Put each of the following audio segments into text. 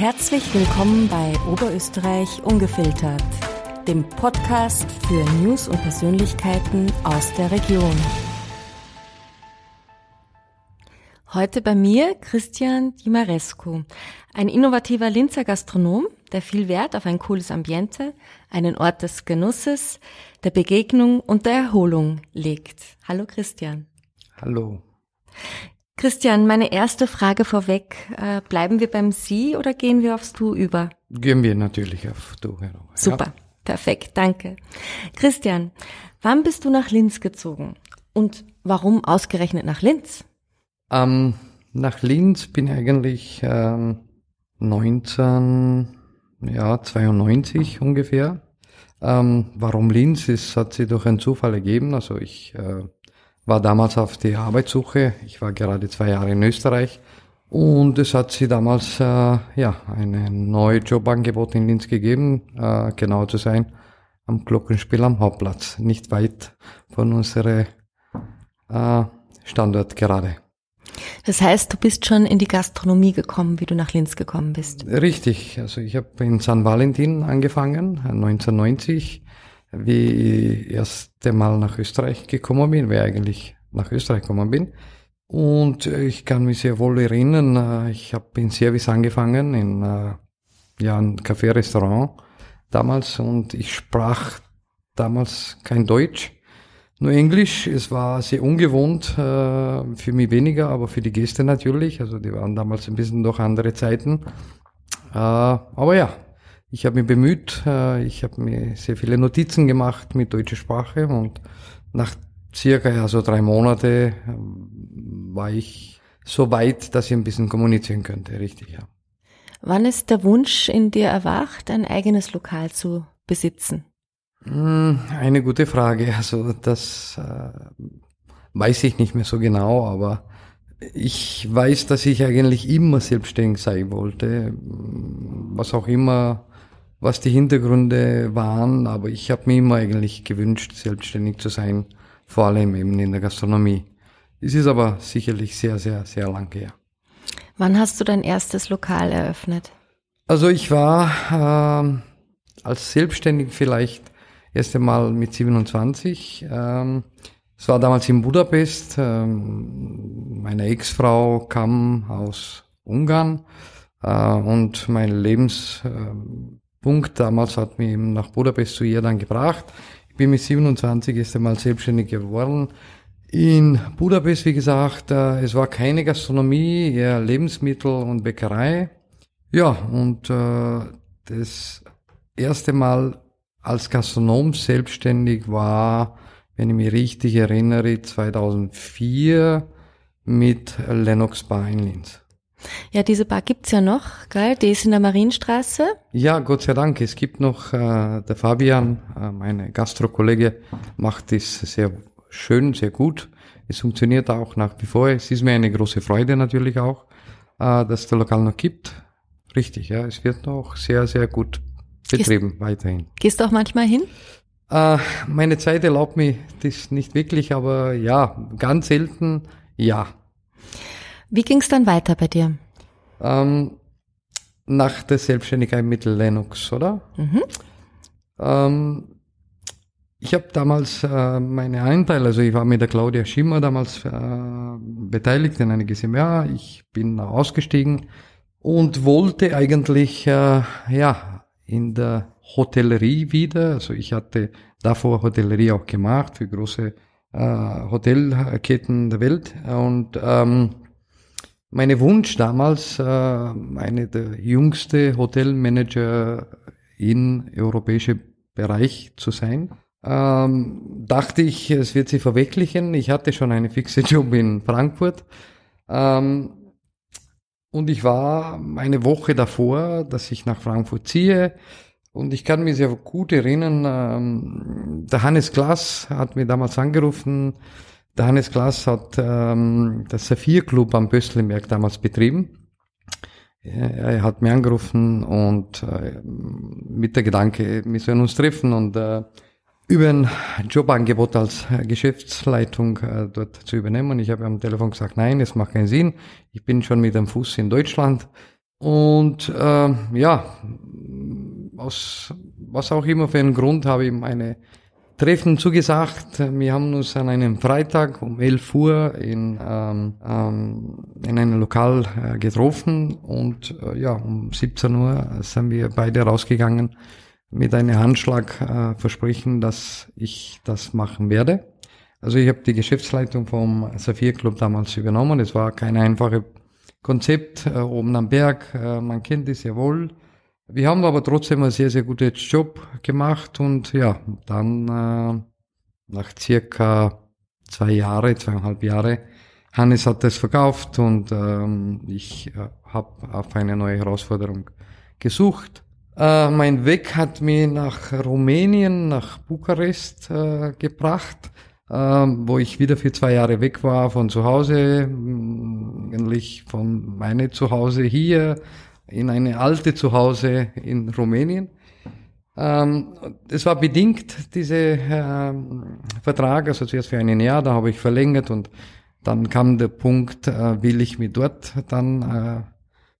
Herzlich willkommen bei Oberösterreich Ungefiltert, dem Podcast für News und Persönlichkeiten aus der Region. Heute bei mir Christian Di Marescu, ein innovativer Linzer Gastronom, der viel Wert auf ein cooles Ambiente, einen Ort des Genusses, der Begegnung und der Erholung legt. Hallo Christian. Hallo. Christian, meine erste Frage vorweg. Äh, bleiben wir beim Sie oder gehen wir aufs Du über? Gehen wir natürlich auf Du herum. Super, ja. perfekt, danke. Christian, wann bist du nach Linz gezogen? Und warum ausgerechnet nach Linz? Ähm, nach Linz bin ich eigentlich ähm, 19, ja, 92 ungefähr. Ähm, warum Linz? Es hat sich durch einen Zufall ergeben. Also ich äh, war damals auf die Arbeitssuche. Ich war gerade zwei Jahre in Österreich. Und es hat sie damals äh, ja ein neues Jobangebot in Linz gegeben, äh, genau zu sein, am Glockenspiel am Hauptplatz, nicht weit von unserem äh, Standort gerade. Das heißt, du bist schon in die Gastronomie gekommen, wie du nach Linz gekommen bist. Richtig, also ich habe in San Valentin angefangen, 1990 wie ich erste Mal nach Österreich gekommen bin, wie ich eigentlich nach Österreich gekommen bin. Und ich kann mich sehr wohl erinnern, äh, ich habe in Service angefangen, in äh, ja, ein Café-Restaurant damals und ich sprach damals kein Deutsch, nur Englisch. Es war sehr ungewohnt, äh, für mich weniger, aber für die Gäste natürlich. Also die waren damals ein bisschen durch andere Zeiten. Aber ja, ich habe mich bemüht, äh, ich habe mir sehr viele Notizen gemacht mit deutscher Sprache und nach circa ja, so drei Monate ähm, war ich so weit, dass ich ein bisschen kommunizieren könnte, richtig, ja. Wann ist der Wunsch in dir erwacht, ein eigenes Lokal zu besitzen? Hm, eine gute Frage. Also das äh, weiß ich nicht mehr so genau, aber ich weiß, dass ich eigentlich immer selbstständig sein wollte, was auch immer was die Hintergründe waren, aber ich habe mir immer eigentlich gewünscht, selbstständig zu sein, vor allem eben in der Gastronomie. Es ist aber sicherlich sehr, sehr, sehr lang her. Wann hast du dein erstes Lokal eröffnet? Also ich war äh, als Selbstständig vielleicht erst einmal mit 27. Ähm, es war damals in Budapest. Ähm, meine Ex-Frau kam aus Ungarn äh, und mein Lebens äh, Punkt damals hat mich eben nach Budapest zu ihr dann gebracht. Ich bin mit 27 erst einmal selbstständig geworden. In Budapest, wie gesagt, äh, es war keine Gastronomie, eher Lebensmittel und Bäckerei. Ja, und äh, das erste Mal als Gastronom selbstständig war, wenn ich mich richtig erinnere, 2004 mit Lennox Bar in Linz. Ja, diese Bar gibt's ja noch, gell? Die ist in der Marienstraße. Ja, Gott sei Dank. Es gibt noch äh, der Fabian, äh, meine Gastro-Kollege, macht das sehr schön, sehr gut. Es funktioniert auch nach wie vor. Es ist mir eine große Freude natürlich auch, äh, dass der Lokal noch gibt. Richtig, ja. Es wird noch sehr, sehr gut betrieben gehst, weiterhin. Gehst du auch manchmal hin? Äh, meine Zeit erlaubt mir das nicht wirklich, aber ja, ganz selten, ja. Wie ging es dann weiter bei dir? Ähm, nach der Selbstständigkeit mit Linux, oder? Mhm. Ähm, ich habe damals äh, meine Einteile, also ich war mit der Claudia Schimmer damals äh, beteiligt in einer GmbH. Ich bin ausgestiegen und wollte eigentlich äh, ja in der Hotellerie wieder. Also ich hatte davor Hotellerie auch gemacht für große äh, Hotelketten der Welt und ähm, meine Wunsch damals, äh, eine der jüngste Hotelmanager in europäischen Bereich zu sein, ähm, dachte ich, es wird sie verwirklichen. Ich hatte schon eine fixe Job in Frankfurt. Ähm, und ich war eine Woche davor, dass ich nach Frankfurt ziehe. Und ich kann mich sehr gut erinnern, ähm, der Hannes Glass hat mir damals angerufen, der Hannes Klaas hat ähm, das Saphir Club am Böstelberg damals betrieben. Er hat mir angerufen und äh, mit der Gedanke, wir sollen uns treffen und äh, über ein Jobangebot als Geschäftsleitung äh, dort zu übernehmen. Und ich habe am Telefon gesagt, nein, es macht keinen Sinn. Ich bin schon mit dem Fuß in Deutschland. Und äh, ja, aus was auch immer für einen Grund habe ich meine Treffen zugesagt. Wir haben uns an einem Freitag um 11 Uhr in, ähm, ähm, in einem Lokal äh, getroffen und äh, ja, um 17 Uhr sind wir beide rausgegangen mit einem Handschlag äh, versprechen, dass ich das machen werde. Also ich habe die Geschäftsleitung vom Saphir Club damals übernommen. Es war kein einfaches Konzept äh, oben am Berg. Äh, man kennt es ja wohl. Wir haben aber trotzdem einen sehr, sehr guten Job gemacht und ja, dann äh, nach circa zwei Jahre, zweieinhalb Jahre, Hannes hat das verkauft und ähm, ich äh, habe auf eine neue Herausforderung gesucht. Äh, mein Weg hat mich nach Rumänien, nach Bukarest äh, gebracht, äh, wo ich wieder für zwei Jahre weg war von zu Hause, eigentlich von meine Zuhause hier in eine alte Zuhause in Rumänien. Ähm, es war bedingt, dieser ähm, Vertrag, also zuerst für ein Jahr, da habe ich verlängert und dann kam der Punkt, äh, will ich mich dort dann äh,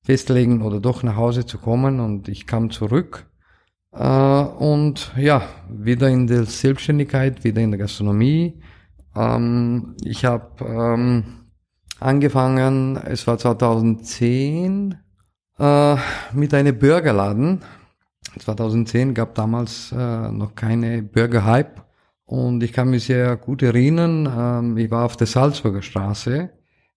festlegen oder doch nach Hause zu kommen und ich kam zurück äh, und ja, wieder in der Selbstständigkeit, wieder in der Gastronomie. Ähm, ich habe ähm, angefangen, es war 2010, äh, mit einem Burgerladen. 2010 gab damals äh, noch keine Burger-Hype und ich kann mich sehr gut erinnern, ähm, ich war auf der Salzburger Straße.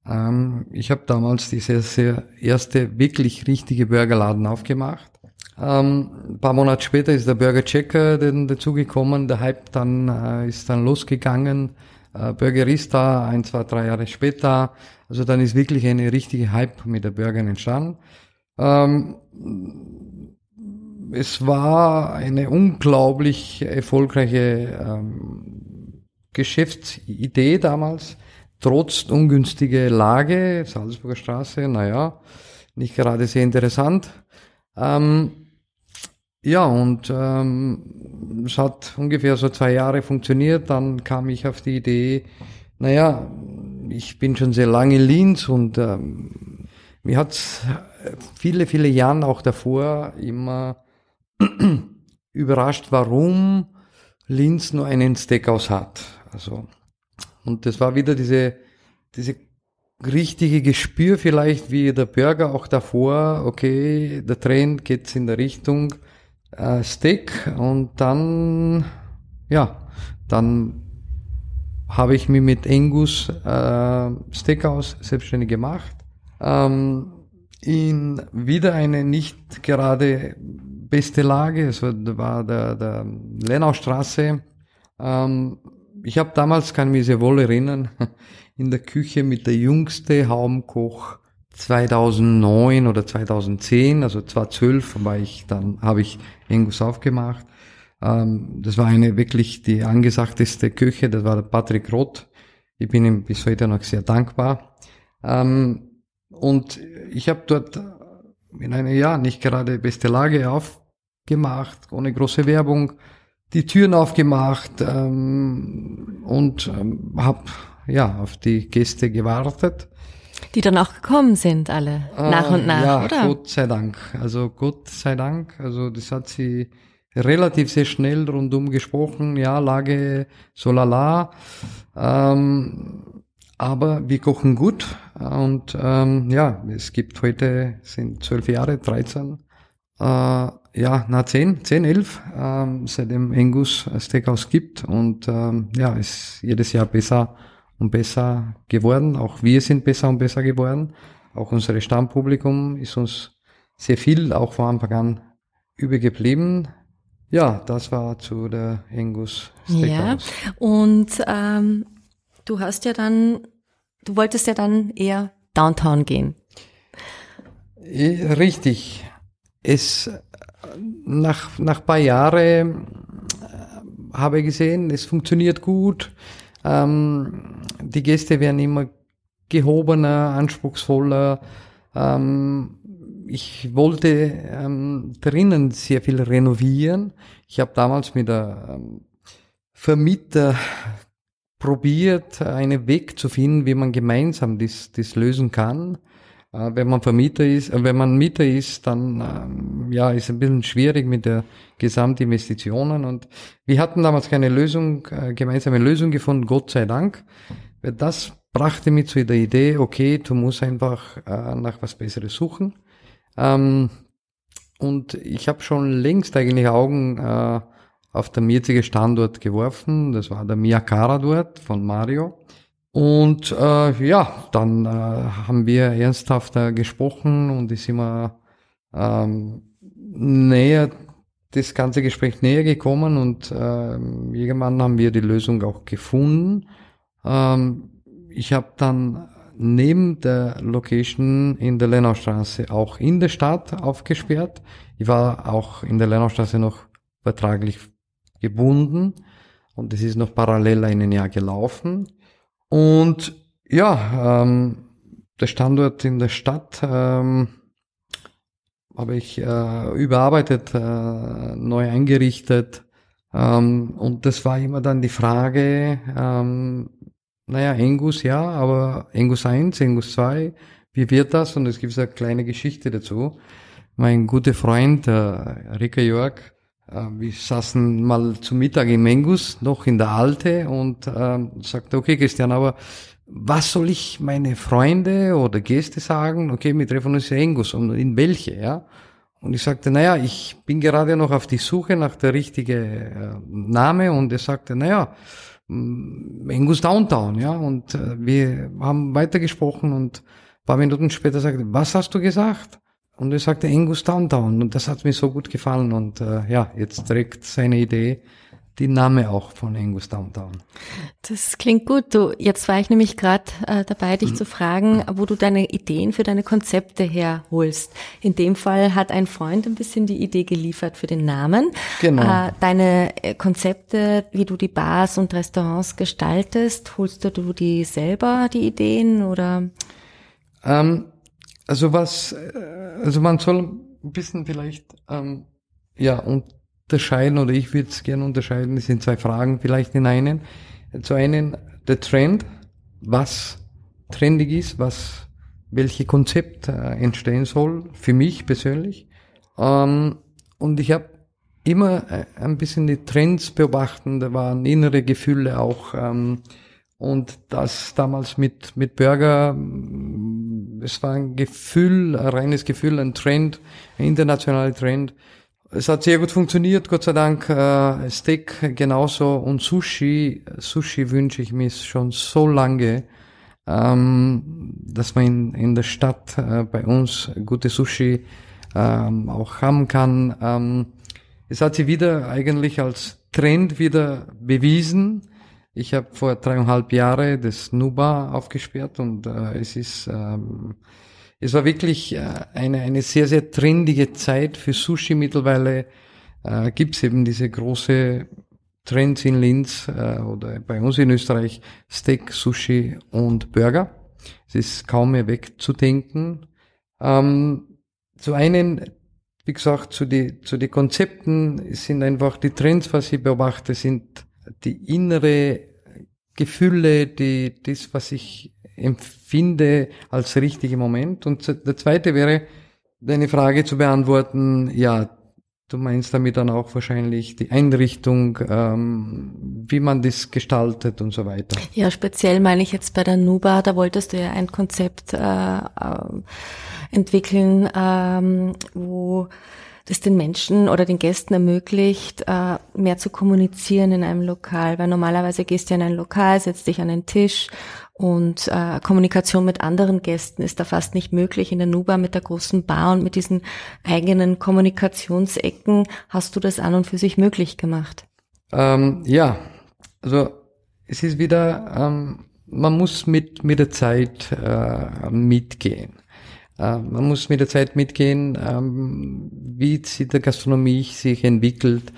Ähm, ich habe damals diese sehr erste wirklich richtige Burgerladen aufgemacht. Ähm, ein paar Monate später ist der Burger Checker dazugekommen, der Hype dann äh, ist dann losgegangen. Äh, Burgerista ein, zwei, drei Jahre später. Also dann ist wirklich eine richtige Hype mit der Burger entstanden. Ähm, es war eine unglaublich erfolgreiche ähm, Geschäftsidee damals, trotz ungünstiger Lage, Salzburger Straße, naja, nicht gerade sehr interessant. Ähm, ja, und ähm, es hat ungefähr so zwei Jahre funktioniert. Dann kam ich auf die Idee, naja, ich bin schon sehr lange in Linz und ähm, mir hat's viele, viele Jahren auch davor immer überrascht, warum Linz nur einen Steakhouse hat. Also, und das war wieder diese, diese richtige Gespür vielleicht, wie der Burger auch davor, okay, der Trend geht in der Richtung äh, Steak und dann, ja, dann habe ich mich mit Angus äh, Steakhouse selbstständig gemacht. Ähm, in wieder eine nicht gerade beste Lage. Da war der, der Lenaustraße. Ähm, ich habe damals, kann ich mich sehr wohl erinnern, in der Küche mit der jüngste Haumkoch 2009 oder 2010, also 2012 war ich dann, habe ich Engus aufgemacht. Ähm, das war eine wirklich die angesagteste Küche, das war der Patrick Roth. Ich bin ihm bis heute noch sehr dankbar. Ähm, und ich habe dort in einer, ja, nicht gerade beste Lage aufgemacht, ohne große Werbung, die Türen aufgemacht ähm, und ähm, habe ja auf die Gäste gewartet. Die dann auch gekommen sind, alle, äh, nach und nach, ja, oder? Gott sei Dank. Also Gott sei Dank. Also das hat sie relativ sehr schnell rundum gesprochen. Ja, Lage so lala. Ähm, aber wir kochen gut und ähm, ja, es gibt heute, sind zwölf Jahre, 13, äh, ja, na zehn, zehn, elf, ähm, seitdem Angus Steakhouse gibt und ähm, ja, ist jedes Jahr besser und besser geworden. Auch wir sind besser und besser geworden. Auch unser Stammpublikum ist uns sehr viel, auch von Anfang an übergeblieben. Ja, das war zu der Angus Steakhouse. Ja, und ähm, du hast ja dann, du wolltest ja dann eher Downtown gehen. Richtig. Es, nach, nach paar Jahren äh, habe ich gesehen, es funktioniert gut. Ähm, die Gäste werden immer gehobener, anspruchsvoller. Ähm, ich wollte ähm, drinnen sehr viel renovieren. Ich habe damals mit der ähm, Vermieter probiert, einen Weg zu finden, wie man gemeinsam das, das lösen kann. Äh, wenn man Vermieter ist, äh, wenn man Mieter ist, dann ähm, ja ist ein bisschen schwierig mit der Gesamtinvestitionen. Und wir hatten damals keine Lösung, äh, gemeinsame Lösung gefunden, Gott sei Dank. Das brachte mich zu der Idee, okay, du musst einfach nach was Besseres suchen. Ähm, und ich habe schon längst eigentlich Augen auf der jetzige Standort geworfen. Das war der Miyakara dort von Mario. Und äh, ja, dann äh, haben wir ernsthafter gesprochen und ist immer ähm, näher, das ganze Gespräch näher gekommen und äh, irgendwann haben wir die Lösung auch gefunden. Ähm, ich habe dann neben der Location in der Lennaustraße auch in der Stadt aufgesperrt. Ich war auch in der Lennaustraße noch vertraglich gebunden und es ist noch parallel ein Jahr gelaufen. Und ja, ähm, der Standort in der Stadt ähm, habe ich äh, überarbeitet, äh, neu eingerichtet. Ähm, und das war immer dann die Frage, ähm, naja, Engus ja, aber Engus 1, Engus 2, wie wird das? Und es gibt eine kleine Geschichte dazu. Mein guter Freund, äh, Rika Jörg, wir saßen mal zu Mittag im Mengus, noch in der Alte, und äh, sagte, okay, Christian, aber was soll ich meine Freunde oder Gäste sagen? Okay, wir treffen uns in Engus, und in welche, ja? Und ich sagte, naja, ich bin gerade noch auf die Suche nach der richtigen äh, Name, und er sagte, naja, mm, Engus Downtown, ja, und äh, wir haben weitergesprochen und paar Minuten später sagte, was hast du gesagt? Und er sagte Angus Downtown und das hat mir so gut gefallen und äh, ja, jetzt trägt seine Idee die Name auch von Angus Downtown. Das klingt gut. Du, jetzt war ich nämlich gerade äh, dabei, dich mhm. zu fragen, wo du deine Ideen für deine Konzepte herholst. In dem Fall hat ein Freund ein bisschen die Idee geliefert für den Namen. Genau. Äh, deine äh, Konzepte, wie du die Bars und Restaurants gestaltest, holst du die selber, die Ideen oder? Ähm, also was, also man soll ein bisschen vielleicht ähm, ja unterscheiden oder ich würde es gerne unterscheiden. Das sind zwei Fragen vielleicht in einen. Zu einen der Trend, was trendig ist, was welche Konzept äh, entstehen soll für mich persönlich. Ähm, und ich habe immer äh, ein bisschen die Trends beobachten. Da waren innere Gefühle auch. Ähm, und das damals mit, mit Burger, es war ein Gefühl, ein reines Gefühl, ein Trend, ein internationaler Trend. Es hat sehr gut funktioniert, Gott sei Dank. Äh, Steak genauso und Sushi. Sushi wünsche ich mir schon so lange, ähm, dass man in, in der Stadt äh, bei uns gute Sushi ähm, auch haben kann. Ähm, es hat sich wieder eigentlich als Trend wieder bewiesen ich habe vor dreieinhalb Jahre das Nuba aufgesperrt und äh, es ist, ähm, es war wirklich äh, eine, eine sehr, sehr trendige Zeit für Sushi. Mittlerweile äh, gibt es eben diese große Trends in Linz äh, oder bei uns in Österreich Steak, Sushi und Burger. Es ist kaum mehr wegzudenken. Ähm, zu einen, wie gesagt, zu die, zu die Konzepten sind einfach die Trends, was ich beobachte, sind die innere Gefühle, die, das, was ich empfinde als richtige Moment. Und der zweite wäre, deine Frage zu beantworten, ja, du meinst damit dann auch wahrscheinlich die Einrichtung, ähm, wie man das gestaltet und so weiter. Ja, speziell meine ich jetzt bei der Nuba, da wolltest du ja ein Konzept äh, äh entwickeln, ähm, wo das den Menschen oder den Gästen ermöglicht, äh, mehr zu kommunizieren in einem Lokal. Weil normalerweise gehst du in ein Lokal, setzt dich an den Tisch und äh, Kommunikation mit anderen Gästen ist da fast nicht möglich. In der Nuba mit der großen Bar und mit diesen eigenen Kommunikationsecken hast du das an und für sich möglich gemacht. Ähm, ja, also es ist wieder, ähm, man muss mit, mit der Zeit äh, mitgehen. Äh, man muss mit der Zeit mitgehen, ähm, wie sich der Gastronomie sich entwickelt,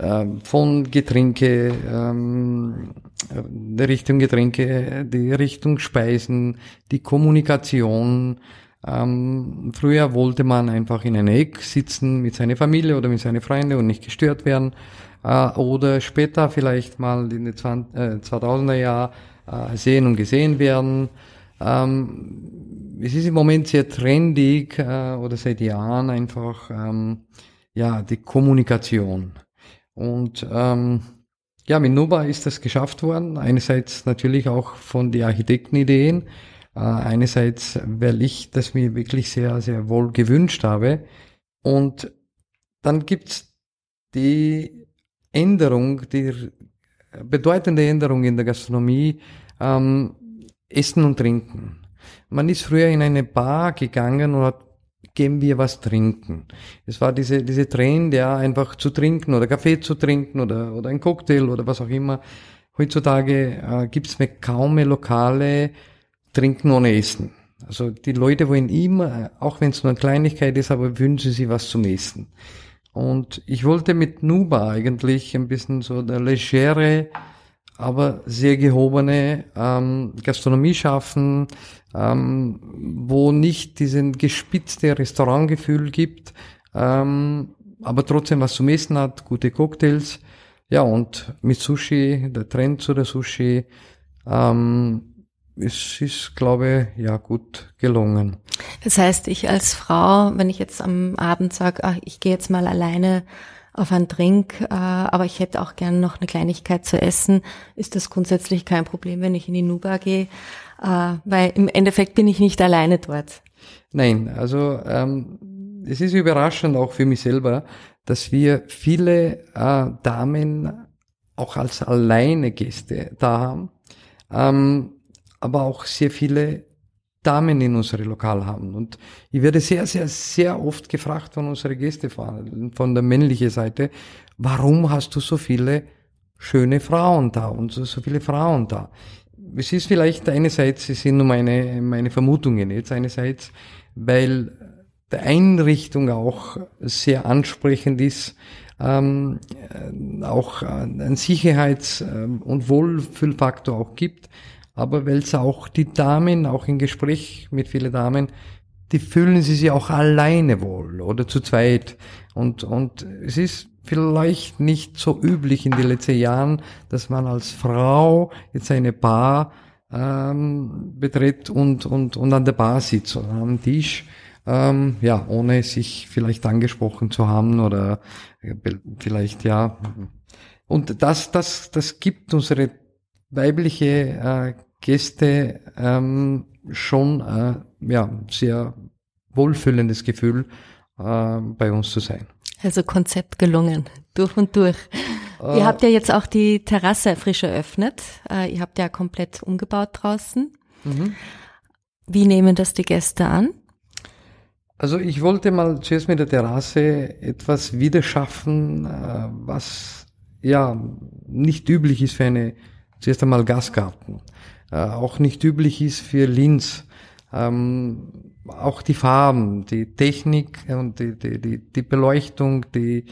ähm, von Getränke, ähm, der Richtung Getränke, die Richtung Speisen, die Kommunikation. früher wollte man einfach in einem Eck sitzen mit seiner Familie oder mit seinen Freunden und nicht gestört werden. Äh, oder später vielleicht mal in den 2000er Jahren äh, sehen und gesehen werden ähm, es ist im Moment sehr trendig äh, oder seit Jahren einfach ähm, ja die Kommunikation. Und ähm, ja, mit Nuba ist das geschafft worden. Einerseits natürlich auch von den Architektenideen. Äh, einerseits, weil ich das mir wirklich sehr, sehr wohl gewünscht habe. Und dann gibt's die Änderung, die bedeutende Änderung in der Gastronomie, ähm, Essen und Trinken. Man ist früher in eine Bar gegangen und hat geben wir was trinken. Es war diese, diese Trend, ja, einfach zu trinken oder Kaffee zu trinken oder, oder ein Cocktail oder was auch immer. Heutzutage äh, gibt es mehr kaum mehr Lokale Trinken ohne Essen. Also die Leute wollen immer, auch wenn es nur eine Kleinigkeit ist, aber wünschen sie was zum Essen. Und ich wollte mit Nuba eigentlich ein bisschen so der legere, aber sehr gehobene ähm, Gastronomie schaffen, ähm, wo nicht diesen gespitzte Restaurantgefühl gibt, ähm, aber trotzdem was zum Essen hat, gute Cocktails. Ja, und mit Sushi, der Trend zu der Sushi, ähm, es ist, glaube ich, ja gut gelungen. Das heißt, ich als Frau, wenn ich jetzt am Abend sage, ach, ich gehe jetzt mal alleine auf einen Drink, äh, aber ich hätte auch gerne noch eine Kleinigkeit zu essen, ist das grundsätzlich kein Problem, wenn ich in die Nuba gehe, äh, weil im Endeffekt bin ich nicht alleine dort. Nein, also ähm, es ist überraschend auch für mich selber, dass wir viele äh, Damen auch als alleine Gäste da haben. Ähm, aber auch sehr viele Damen in unsere Lokal haben. Und ich werde sehr, sehr, sehr oft gefragt von unseren Gästen, von der männlichen Seite, warum hast du so viele schöne Frauen da und so, so viele Frauen da? Es ist vielleicht einerseits, es sind nur meine, meine Vermutungen jetzt, einerseits, weil die Einrichtung auch sehr ansprechend ist, ähm, auch einen Sicherheits- und Wohlfühlfaktor auch gibt aber weil es auch die Damen, auch im Gespräch mit vielen Damen, die fühlen sie sich auch alleine wohl oder zu zweit. Und, und es ist vielleicht nicht so üblich in den letzten Jahren, dass man als Frau jetzt eine Bar ähm, betritt und, und, und an der Bar sitzt oder am Tisch, ähm, ja, ohne sich vielleicht angesprochen zu haben oder äh, vielleicht, ja. Und das, das, das gibt unsere weibliche äh, Gäste ähm, schon äh, ja sehr wohlfühlendes Gefühl äh, bei uns zu sein. Also Konzept gelungen, durch und durch. Äh, ihr habt ja jetzt auch die Terrasse frisch eröffnet. Äh, ihr habt ja komplett umgebaut draußen. Mhm. Wie nehmen das die Gäste an? Also ich wollte mal zuerst mit der Terrasse etwas wieder schaffen, äh, was ja nicht üblich ist für eine zuerst einmal Gastgarten äh, auch nicht üblich ist für Linz. Ähm, auch die Farben, die Technik und die, die, die, die Beleuchtung, die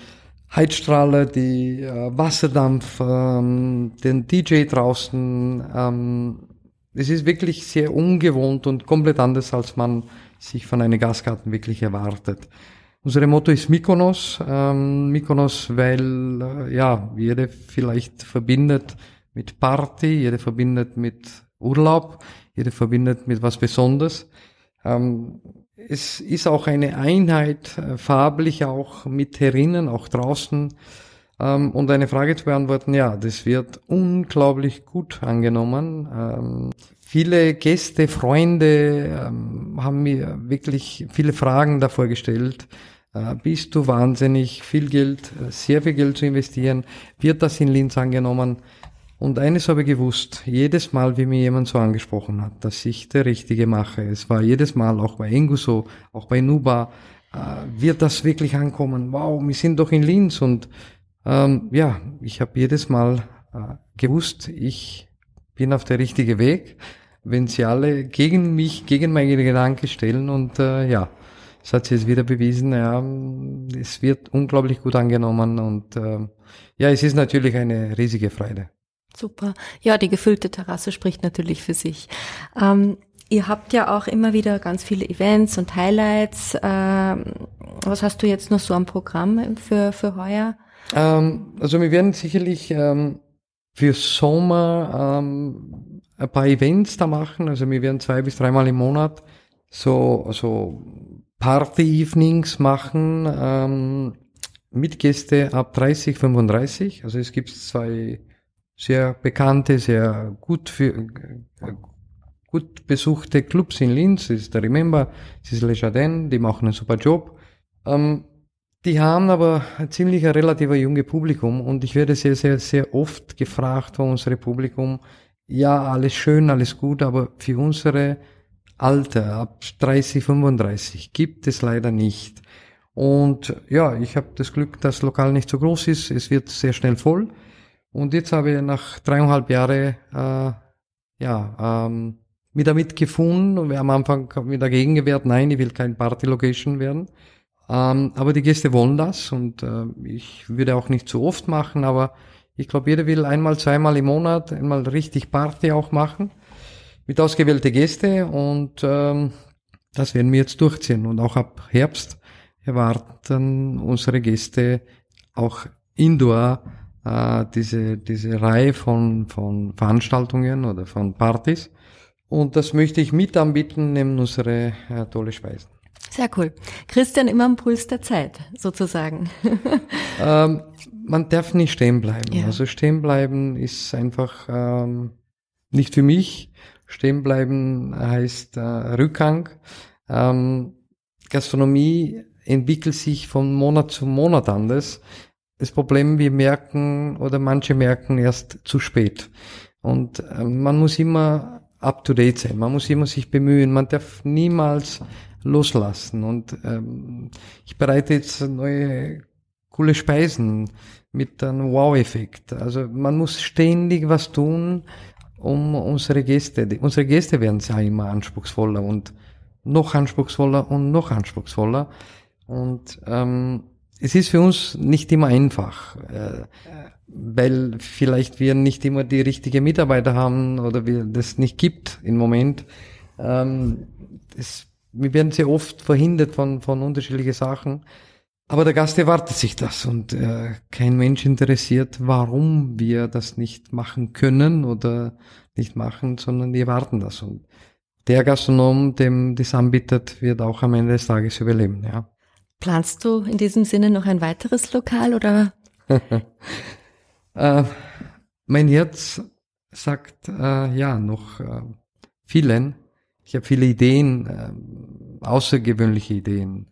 Heizstrahler, die äh, Wasserdampf, ähm, den DJ draußen. Ähm, es ist wirklich sehr ungewohnt und komplett anders, als man sich von einem Gasgarten wirklich erwartet. Unsere Motto ist Mykonos. Ähm, Mykonos, weil äh, ja, jede vielleicht verbindet mit Party, jede verbindet mit Urlaub, jeder verbindet mit was Besonderes. Ähm, es ist auch eine Einheit, äh, farblich auch mit herinnen, auch draußen. Ähm, und eine Frage zu beantworten, ja, das wird unglaublich gut angenommen. Ähm, viele Gäste, Freunde ähm, haben mir wirklich viele Fragen davor gestellt. Äh, bist du wahnsinnig, viel Geld, äh, sehr viel Geld zu investieren? Wird das in Linz angenommen? Und eines habe ich gewusst, jedes Mal, wie mir jemand so angesprochen hat, dass ich der Richtige mache, es war jedes Mal, auch bei Engu so, auch bei Nuba, äh, wird das wirklich ankommen? Wow, wir sind doch in Linz und ähm, ja, ich habe jedes Mal äh, gewusst, ich bin auf der richtige Weg, wenn sie alle gegen mich, gegen meine Gedanken stellen und äh, ja, es hat sich jetzt wieder bewiesen, ja, es wird unglaublich gut angenommen und äh, ja, es ist natürlich eine riesige Freude. Super. Ja, die gefüllte Terrasse spricht natürlich für sich. Ähm, ihr habt ja auch immer wieder ganz viele Events und Highlights. Ähm, was hast du jetzt noch so am Programm für, für heuer? Ähm, also wir werden sicherlich ähm, für Sommer ähm, ein paar Events da machen. Also wir werden zwei bis dreimal im Monat so, so Party-Evenings machen ähm, mit Gäste ab 30, 35. Also es gibt zwei sehr bekannte, sehr gut für, gut besuchte Clubs in Linz. Das ist der Remember, das ist Le Jardin, die machen einen super Job. Ähm, die haben aber ein ziemlich ein relativer junge Publikum und ich werde sehr, sehr, sehr oft gefragt von unserem Publikum, ja, alles schön, alles gut, aber für unsere Alter ab 30, 35 gibt es leider nicht. Und ja, ich habe das Glück, dass das Lokal nicht so groß ist. Es wird sehr schnell voll. Und jetzt habe ich nach dreieinhalb Jahren äh, ja, ähm, mich damit gefunden und wir am Anfang mir dagegen gewehrt, nein, ich will kein Party-Location werden. Ähm, aber die Gäste wollen das und äh, ich würde auch nicht zu oft machen, aber ich glaube, jeder will einmal, zweimal im Monat einmal richtig Party auch machen mit ausgewählte Gäste und ähm, das werden wir jetzt durchziehen. Und auch ab Herbst erwarten unsere Gäste auch indoor äh, diese, diese Reihe von, von Veranstaltungen oder von Partys. Und das möchte ich mit anbieten, neben unsere äh, tolle Speisen. Sehr cool. Christian immer am Puls der Zeit, sozusagen. ähm, man darf nicht stehen bleiben. Ja. Also stehen bleiben ist einfach ähm, nicht für mich. Stehen bleiben heißt äh, Rückgang. Ähm, Gastronomie entwickelt sich von Monat zu Monat anders. Das Problem, wir merken oder manche merken erst zu spät. Und äh, man muss immer up to date sein. Man muss immer sich bemühen. Man darf niemals loslassen. Und ähm, ich bereite jetzt neue coole Speisen mit einem Wow-Effekt. Also man muss ständig was tun, um unsere Gäste, unsere Gäste werden ja immer anspruchsvoller und noch anspruchsvoller und noch anspruchsvoller. Und ähm, es ist für uns nicht immer einfach, äh, weil vielleicht wir nicht immer die richtigen Mitarbeiter haben oder wir das nicht gibt im Moment. Ähm, das wir werden sehr oft verhindert von, von unterschiedlichen Sachen. Aber der Gast erwartet sich das und äh, kein Mensch interessiert, warum wir das nicht machen können oder nicht machen, sondern die erwarten das. Und der Gastronom, dem das anbietet, wird auch am Ende des Tages überleben, ja. Planst du in diesem Sinne noch ein weiteres Lokal oder? äh, mein Herz sagt äh, ja noch äh, vielen, ich habe viele Ideen, äh, außergewöhnliche Ideen,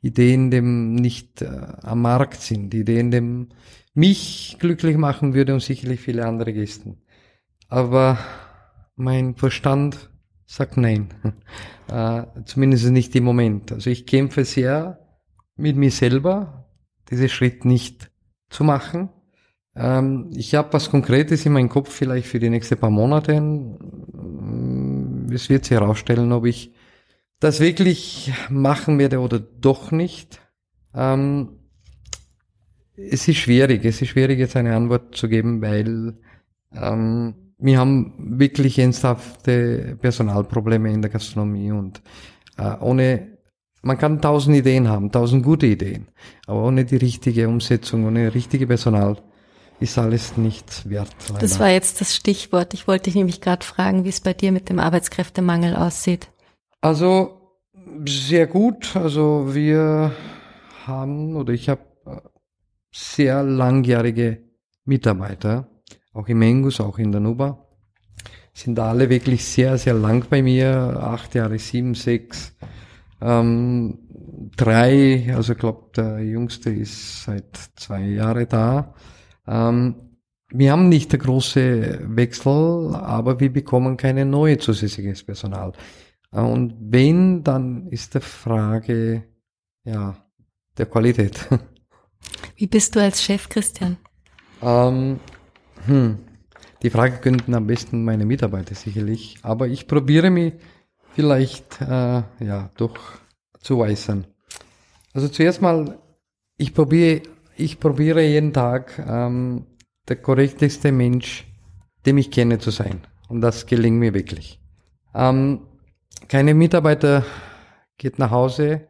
Ideen, dem nicht äh, am Markt sind, Ideen, dem mich glücklich machen würde und sicherlich viele andere Gäste. Aber mein Verstand sagt nein. äh, zumindest nicht im Moment. Also ich kämpfe sehr mit mir selber, diesen Schritt nicht zu machen. Ähm, ich habe was Konkretes in meinem Kopf vielleicht für die nächsten paar Monate es wird sich herausstellen, ob ich das wirklich machen werde oder doch nicht. Ähm, es ist schwierig, es ist schwierig jetzt eine Antwort zu geben, weil ähm, wir haben wirklich ernsthafte Personalprobleme in der Gastronomie und äh, ohne, man kann tausend Ideen haben, tausend gute Ideen, aber ohne die richtige Umsetzung, ohne richtige Personal ist alles nichts wert. Leider. Das war jetzt das Stichwort. Ich wollte dich nämlich gerade fragen, wie es bei dir mit dem Arbeitskräftemangel aussieht. Also sehr gut. Also wir haben oder ich habe äh, sehr langjährige Mitarbeiter, auch im Engus, auch in der Nuba. Sind alle wirklich sehr, sehr lang bei mir. Acht Jahre, sieben, sechs. Ähm, drei, also ich glaube, der Jüngste ist seit zwei Jahren da. Ähm, wir haben nicht der große Wechsel, aber wir bekommen keine neue zusätzliches Personal. Äh, und wenn, dann ist der Frage, ja, der Qualität. Wie bist du als Chef, Christian? Ähm, hm, die Frage könnten am besten meine Mitarbeiter sicherlich, aber ich probiere mich vielleicht, äh, ja, doch zu äußern. Also zuerst mal, ich probiere ich probiere jeden Tag ähm, der korrekteste Mensch, dem ich kenne, zu sein. Und das gelingt mir wirklich. Ähm, keine Mitarbeiter geht nach Hause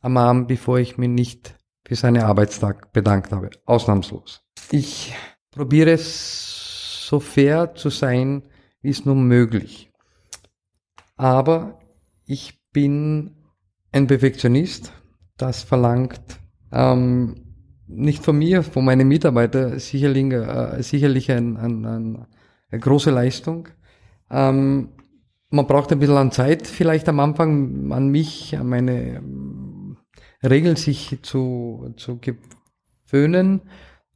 am Abend, bevor ich mich nicht für seinen Arbeitstag bedankt habe. Ausnahmslos. Ich probiere es so fair zu sein, wie es nur möglich. Aber ich bin ein Perfektionist. Das verlangt ähm, nicht von mir, von meinen Mitarbeitern sicherlich, äh, sicherlich ein, ein, ein, eine große Leistung. Ähm, man braucht ein bisschen an Zeit, vielleicht am Anfang an mich, an meine ähm, Regeln sich zu, zu gewöhnen.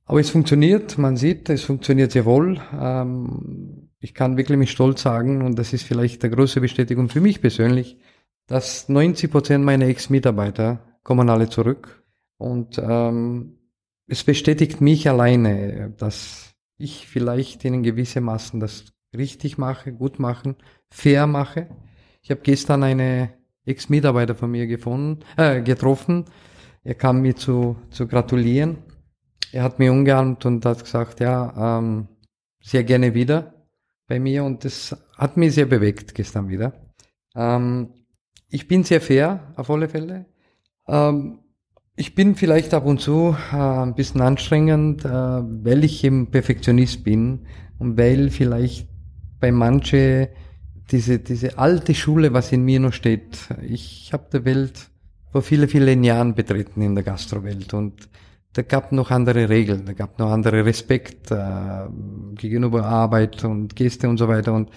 Aber es funktioniert, man sieht, es funktioniert sehr wohl. Ähm, ich kann wirklich mit Stolz sagen, und das ist vielleicht eine große Bestätigung für mich persönlich, dass 90 Prozent meiner Ex-Mitarbeiter kommen alle zurück. Und ähm, es bestätigt mich alleine, dass ich vielleicht in gewisse Maßen das richtig mache, gut machen, fair mache. Ich habe gestern eine Ex-Mitarbeiter von mir gefunden, äh, getroffen. Er kam mir zu, zu gratulieren. Er hat mich umgearmt und hat gesagt, ja, ähm, sehr gerne wieder bei mir und das hat mich sehr bewegt gestern wieder. Ähm, ich bin sehr fair, auf alle Fälle. Ähm, ich bin vielleicht ab und zu äh, ein bisschen anstrengend, äh, weil ich eben Perfektionist bin und weil vielleicht bei manche diese, diese alte Schule, was in mir noch steht. Ich habe die Welt vor vielen, vielen Jahren betreten in der Gastrowelt und da gab noch andere Regeln, da gab noch andere Respekt äh, gegenüber Arbeit und Gäste und so weiter und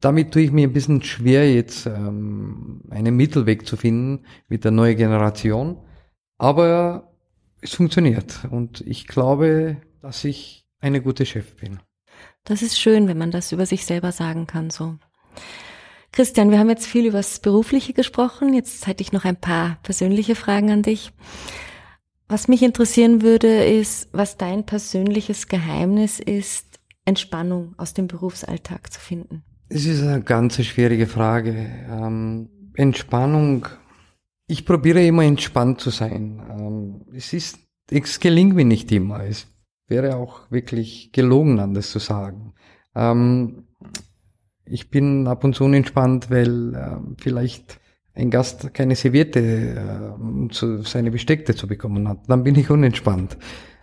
damit tue ich mir ein bisschen schwer, jetzt ähm, einen Mittelweg zu finden mit der neuen Generation. Aber es funktioniert und ich glaube, dass ich eine gute Chef bin. Das ist schön, wenn man das über sich selber sagen kann, so. Christian, wir haben jetzt viel über das Berufliche gesprochen. Jetzt hätte ich noch ein paar persönliche Fragen an dich. Was mich interessieren würde, ist, was dein persönliches Geheimnis ist, Entspannung aus dem Berufsalltag zu finden. Es ist eine ganz schwierige Frage. Ähm, Entspannung. Ich probiere immer entspannt zu sein. Ähm, es ist, es gelingt mir nicht immer. Es wäre auch wirklich gelogen, anders zu sagen. Ähm, ich bin ab und zu unentspannt, weil äh, vielleicht ein Gast keine Serviette äh, zu, seine Besteckte zu bekommen hat. Dann bin ich unentspannt.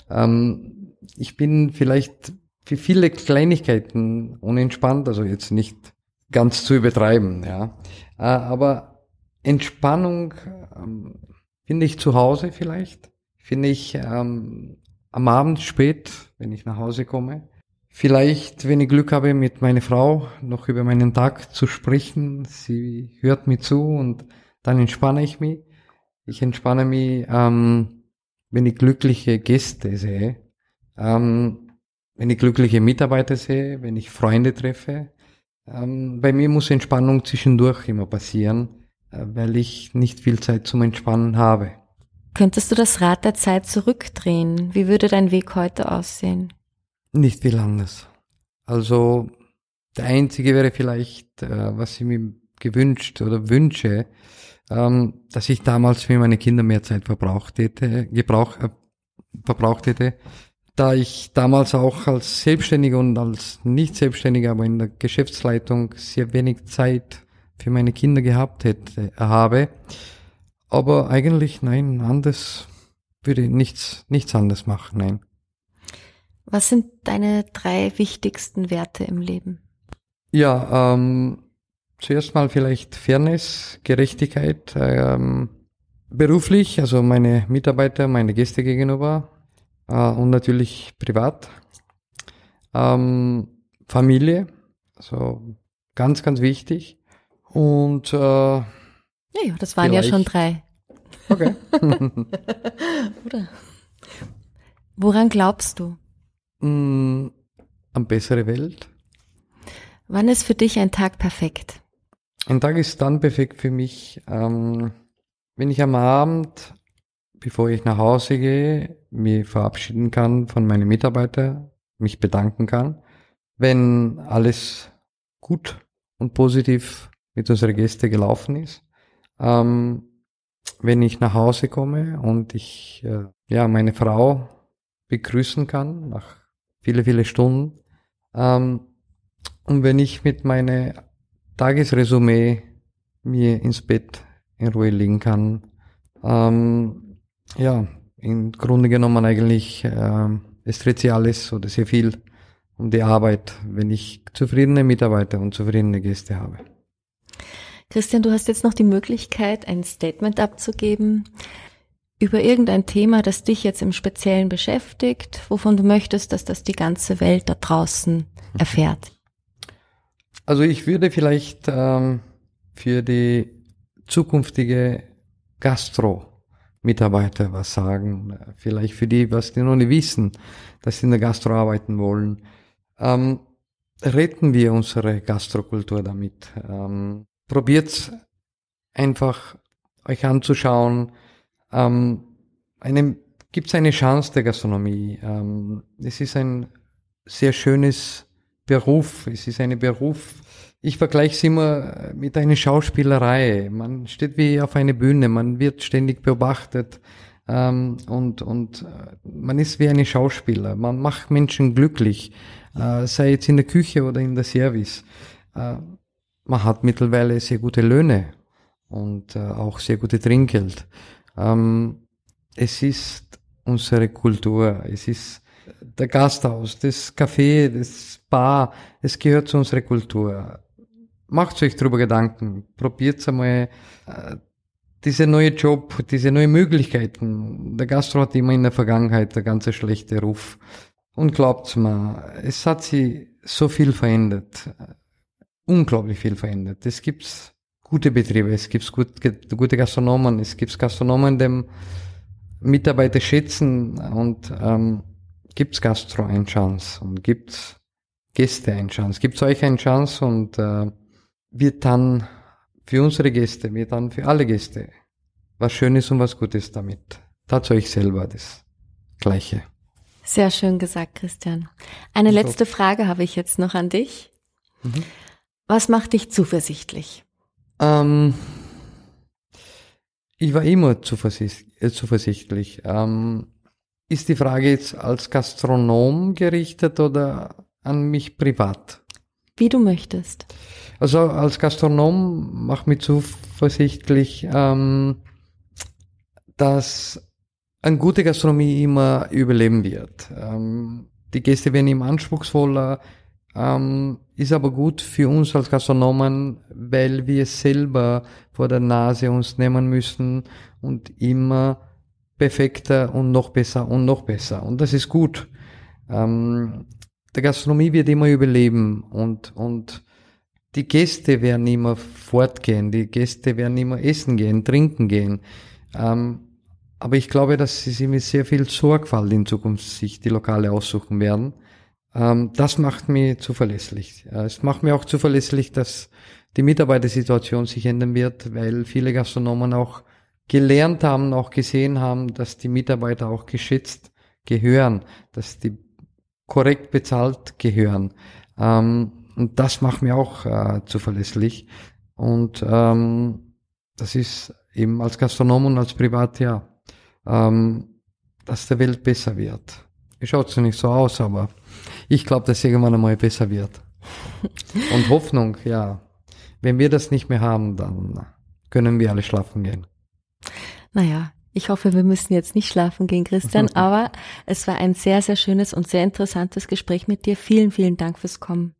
Ähm, ich bin vielleicht für viele Kleinigkeiten unentspannt, also jetzt nicht ganz zu übertreiben, ja. Äh, aber Entspannung ähm, finde ich zu Hause vielleicht, finde ich ähm, am Abend spät, wenn ich nach Hause komme. Vielleicht, wenn ich Glück habe, mit meiner Frau noch über meinen Tag zu sprechen. Sie hört mir zu und dann entspanne ich mich. Ich entspanne mich, ähm, wenn ich glückliche Gäste sehe. Ähm, wenn ich glückliche Mitarbeiter sehe, wenn ich Freunde treffe. Ähm, bei mir muss Entspannung zwischendurch immer passieren, äh, weil ich nicht viel Zeit zum Entspannen habe. Könntest du das Rad der Zeit zurückdrehen? Wie würde dein Weg heute aussehen? Nicht viel anders. Also der einzige wäre vielleicht, äh, was ich mir gewünscht oder wünsche, ähm, dass ich damals für meine Kinder mehr Zeit verbraucht hätte, gebrauch, äh, verbraucht hätte da ich damals auch als Selbstständiger und als nicht Selbstständiger, aber in der Geschäftsleitung sehr wenig Zeit für meine Kinder gehabt hätte, habe. Aber eigentlich, nein, anders würde ich nichts, nichts anders machen, nein. Was sind deine drei wichtigsten Werte im Leben? Ja, ähm, zuerst mal vielleicht Fairness, Gerechtigkeit, ähm, beruflich, also meine Mitarbeiter, meine Gäste gegenüber, äh, und natürlich privat. Ähm, Familie, also ganz, ganz wichtig. Und äh, ja, ja, das waren ja schon drei. Okay. Oder? Woran glaubst du? Mm, an bessere Welt. Wann ist für dich ein Tag perfekt? Ein Tag ist dann perfekt für mich, ähm, wenn ich am Abend bevor ich nach Hause gehe, mich verabschieden kann von meinen Mitarbeitern, mich bedanken kann. Wenn alles gut und positiv mit unseren Gästen gelaufen ist, ähm, wenn ich nach Hause komme und ich äh, ja meine Frau begrüßen kann nach viele viele Stunden ähm, und wenn ich mit meinem Tagesresümee mir ins Bett in Ruhe liegen kann, ähm, ja, im Grunde genommen eigentlich, äh, es dreht sich alles oder sehr viel um die Arbeit, wenn ich zufriedene Mitarbeiter und zufriedene Gäste habe. Christian, du hast jetzt noch die Möglichkeit, ein Statement abzugeben über irgendein Thema, das dich jetzt im Speziellen beschäftigt, wovon du möchtest, dass das die ganze Welt da draußen erfährt. Also ich würde vielleicht ähm, für die zukünftige Gastro-Mitarbeiter was sagen. Vielleicht für die, was die noch nicht wissen, dass sie in der Gastro arbeiten wollen. Ähm, retten wir unsere Gastrokultur damit. Ähm, Probiert einfach euch anzuschauen. Ähm, Gibt es eine Chance der Gastronomie? Ähm, es ist ein sehr schönes Beruf. Es ist ein Beruf, ich vergleiche es immer mit einer Schauspielerei. Man steht wie auf einer Bühne, man wird ständig beobachtet ähm, und, und äh, man ist wie ein Schauspieler. Man macht Menschen glücklich, äh, sei jetzt in der Küche oder in der Service. Äh, man hat mittlerweile sehr gute Löhne und äh, auch sehr gute Trinkgeld. Ähm, es ist unsere Kultur, es ist der Gasthaus, das Café, das Bar, es gehört zu unserer Kultur macht euch darüber Gedanken, probiert einmal äh, diese neue Job, diese neuen Möglichkeiten. Der Gastro hat immer in der Vergangenheit der ganze schlechte Ruf. Und glaubt's mir, es hat sich so viel verändert. Unglaublich viel verändert. Es gibt gute Betriebe, es gibt gut, gute Gastronomen, es gibt Gastronomen, die Mitarbeiter schätzen und ähm, gibt's Gastro eine Chance und gibt's Gäste eine Chance, gibt's euch eine Chance und äh, wird dann für unsere Gäste, wird dann für alle Gäste was Schönes und was Gutes damit. Tat euch selber das Gleiche. Sehr schön gesagt, Christian. Eine letzte Frage habe ich jetzt noch an dich. Mhm. Was macht dich zuversichtlich? Ähm, ich war immer zuversichtlich. zuversichtlich. Ähm, ist die Frage jetzt als Gastronom gerichtet oder an mich privat? Wie du möchtest. Also als Gastronom macht mich zuversichtlich, ähm, dass eine gute Gastronomie immer überleben wird. Ähm, die Gäste werden immer anspruchsvoller, ähm, ist aber gut für uns als Gastronomen, weil wir selber vor der Nase uns nehmen müssen und immer perfekter und noch besser und noch besser. Und das ist gut. Ähm, der Gastronomie wird immer überleben und, und die Gäste werden immer fortgehen, die Gäste werden immer essen gehen, trinken gehen. Ähm, aber ich glaube, dass sie sich mit sehr viel Sorgfalt in Zukunft sich die Lokale aussuchen werden. Ähm, das macht mich zuverlässig. Äh, es macht mir auch zuverlässig, dass die Mitarbeitersituation sich ändern wird, weil viele Gastronomen auch gelernt haben, auch gesehen haben, dass die Mitarbeiter auch geschätzt gehören, dass die korrekt bezahlt gehören. Ähm, und das macht mir auch äh, zuverlässig. Und ähm, das ist eben als Gastronom und als Privat, ja, ähm, dass der Welt besser wird. Es schaut so nicht so aus, aber ich glaube, dass irgendwann einmal besser wird. Und Hoffnung, ja. Wenn wir das nicht mehr haben, dann können wir alle schlafen gehen. Naja, ich hoffe, wir müssen jetzt nicht schlafen gehen, Christian, aber es war ein sehr, sehr schönes und sehr interessantes Gespräch mit dir. Vielen, vielen Dank fürs Kommen.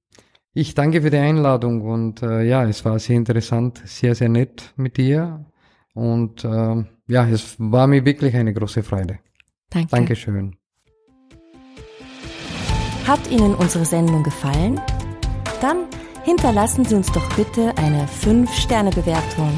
Ich danke für die Einladung und äh, ja, es war sehr interessant, sehr, sehr nett mit dir und äh, ja, es war mir wirklich eine große Freude. Danke. Dankeschön. Hat Ihnen unsere Sendung gefallen? Dann hinterlassen Sie uns doch bitte eine 5-Sterne-Bewertung